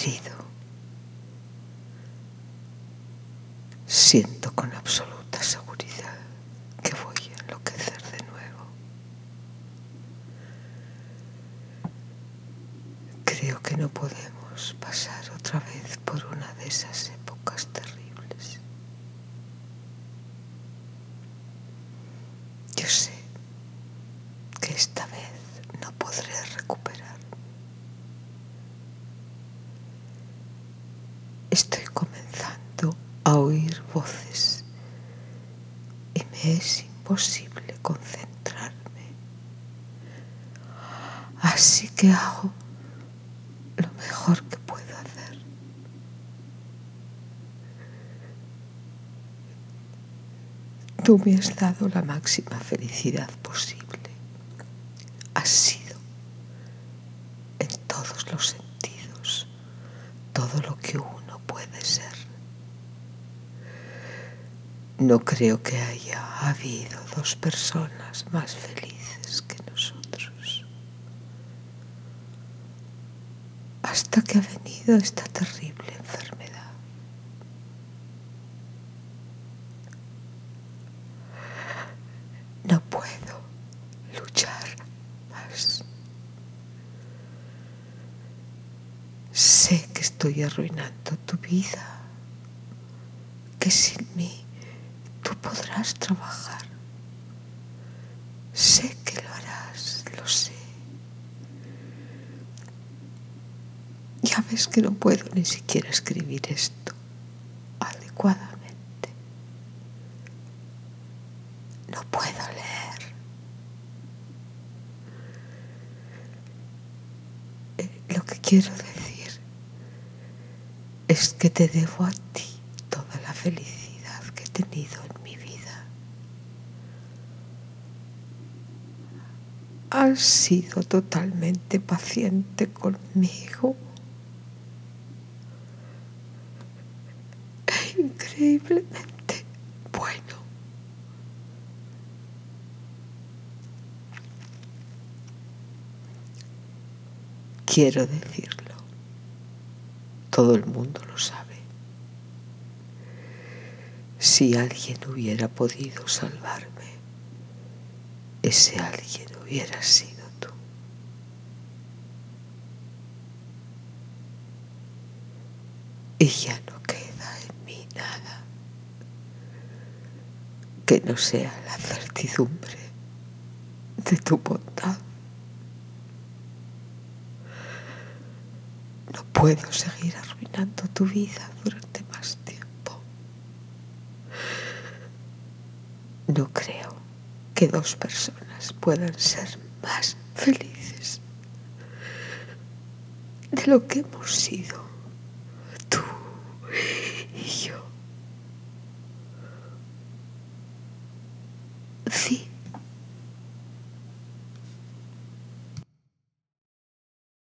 Querido, siento con absoluta seguridad que voy a enloquecer de nuevo. Creo que no podemos pasar otra vez por una de esas épocas terribles. Yo sé que esta vez no podré recuperar. Estoy comenzando a oír voces y me es imposible concentrarme. Así que hago lo mejor que puedo hacer. Tú me has dado la máxima felicidad posible. Has sido en todos los sentidos todo lo que uno puede ser. No creo que haya habido dos personas más felices que nosotros. Hasta que ha venido esta terrible enfermedad. No puedo luchar más. Sé que estoy arruinando tu vida, que sin mí tú podrás trabajar. Sé que lo harás, lo sé. Ya ves que no puedo ni siquiera escribir esto adecuadamente. No puedo leer. Eh, Lo que quiero decir es que te debo a ti toda la felicidad que he tenido en mi vida. Has sido totalmente paciente conmigo. Increíblemente bueno. Quiero decirlo. Todo el mundo lo sabe. Si alguien hubiera podido salvarme, ese alguien hubiera sido tú. Y ya no queda en mí nada que no sea la certidumbre de tu bondad. No puedo seguir arruinando tu vida durante más tiempo. No creo que dos puedan ser más felices de lo que hemos sido